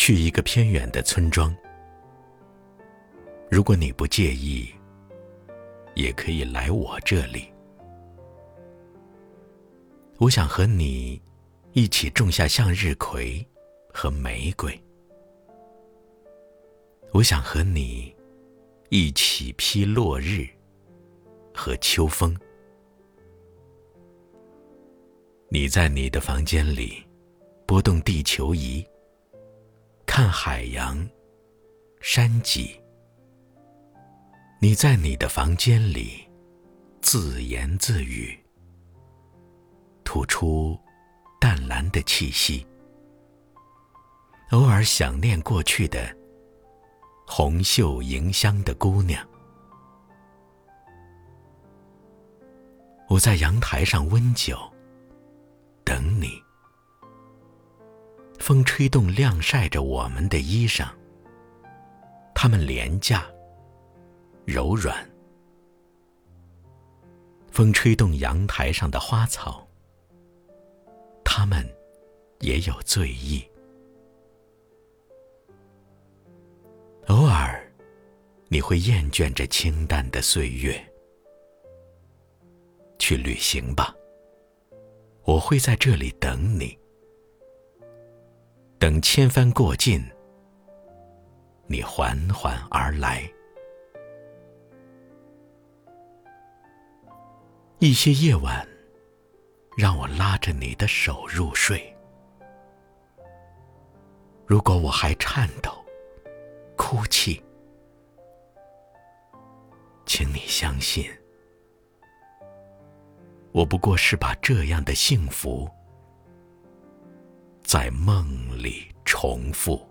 去一个偏远的村庄。如果你不介意，也可以来我这里。我想和你一起种下向日葵和玫瑰。我想和你一起披落日和秋风。你在你的房间里拨动地球仪，看海洋、山脊。你在你的房间里自言自语，吐出淡蓝的气息，偶尔想念过去的。红袖迎香的姑娘，我在阳台上温酒，风吹动晾晒着我们的衣裳，它们廉价、柔软。风吹动阳台上的花草，它们也有醉意。偶尔，你会厌倦这清淡的岁月，去旅行吧。我会在这里等你，等千帆过尽，你缓缓而来。一些夜晚，让我拉着你的手入睡。如果我还颤抖。哭泣，请你相信，我不过是把这样的幸福在梦里重复。